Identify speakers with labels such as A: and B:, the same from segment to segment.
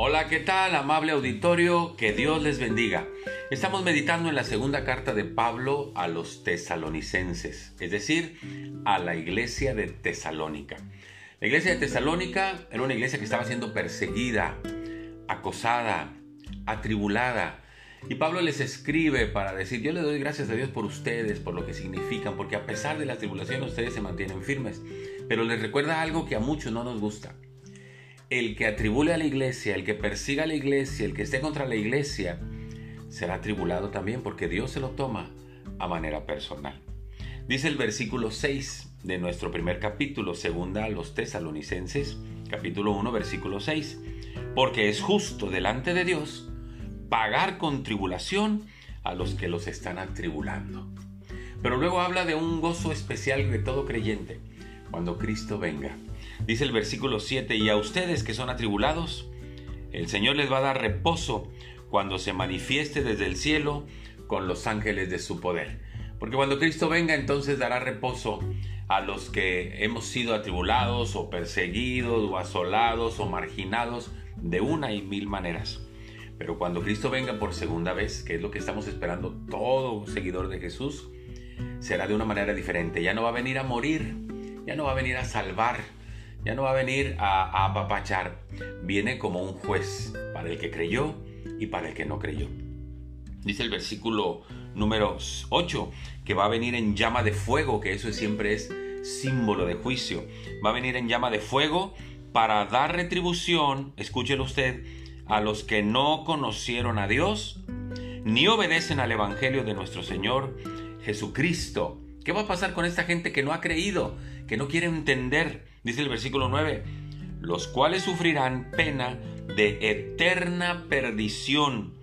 A: Hola, ¿qué tal, amable auditorio? Que Dios les bendiga. Estamos meditando en la segunda carta de Pablo a los tesalonicenses, es decir, a la iglesia de Tesalónica. La iglesia de Tesalónica era una iglesia que estaba siendo perseguida, acosada, atribulada. Y Pablo les escribe para decir, yo le doy gracias a Dios por ustedes, por lo que significan, porque a pesar de la tribulación ustedes se mantienen firmes. Pero les recuerda algo que a muchos no nos gusta el que atribule a la iglesia, el que persiga a la iglesia, el que esté contra la iglesia, será atribulado también porque Dios se lo toma a manera personal. Dice el versículo 6 de nuestro primer capítulo, segunda a los tesalonicenses, capítulo 1, versículo 6, porque es justo delante de Dios pagar con tribulación a los que los están atribulando. Pero luego habla de un gozo especial de todo creyente cuando Cristo venga. Dice el versículo 7, y a ustedes que son atribulados, el Señor les va a dar reposo cuando se manifieste desde el cielo con los ángeles de su poder. Porque cuando Cristo venga entonces dará reposo a los que hemos sido atribulados o perseguidos o asolados o marginados de una y mil maneras. Pero cuando Cristo venga por segunda vez, que es lo que estamos esperando todo seguidor de Jesús, será de una manera diferente. Ya no va a venir a morir, ya no va a venir a salvar, ya no va a venir a, apapachar, viene como un juez para el que creyó y para el que no creyó. Dice el versículo número 8 que va a venir en llama de fuego, que eso siempre es símbolo de juicio. Va a venir en llama de fuego para dar retribución, escúchelo usted, a los que no conocieron a Dios ni obedecen al Evangelio de nuestro Señor Jesucristo. ¿Qué va a pasar con esta gente que no ha creído, que no quiere entender? Dice el versículo 9, los cuales sufrirán pena de eterna perdición,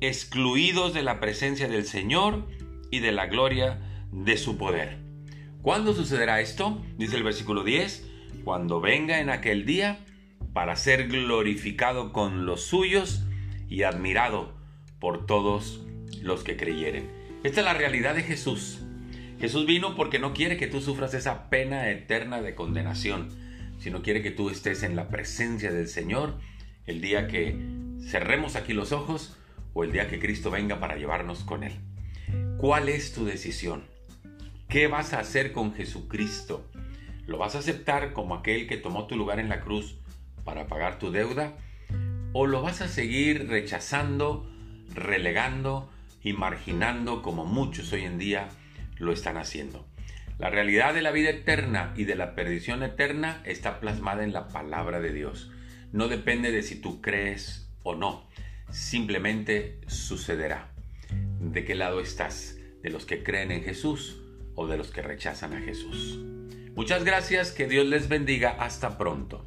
A: excluidos de la presencia del Señor y de la gloria de su poder. ¿Cuándo sucederá esto? Dice el versículo 10, cuando venga en aquel día para ser glorificado con los suyos y admirado por todos los que creyeren. Esta es la realidad de Jesús. Jesús vino porque no quiere que tú sufras esa pena eterna de condenación, sino quiere que tú estés en la presencia del Señor el día que cerremos aquí los ojos o el día que Cristo venga para llevarnos con Él. ¿Cuál es tu decisión? ¿Qué vas a hacer con Jesucristo? ¿Lo vas a aceptar como aquel que tomó tu lugar en la cruz para pagar tu deuda? ¿O lo vas a seguir rechazando, relegando y marginando como muchos hoy en día lo están haciendo. La realidad de la vida eterna y de la perdición eterna está plasmada en la palabra de Dios. No depende de si tú crees o no, simplemente sucederá. ¿De qué lado estás? ¿De los que creen en Jesús o de los que rechazan a Jesús? Muchas gracias, que Dios les bendiga, hasta pronto.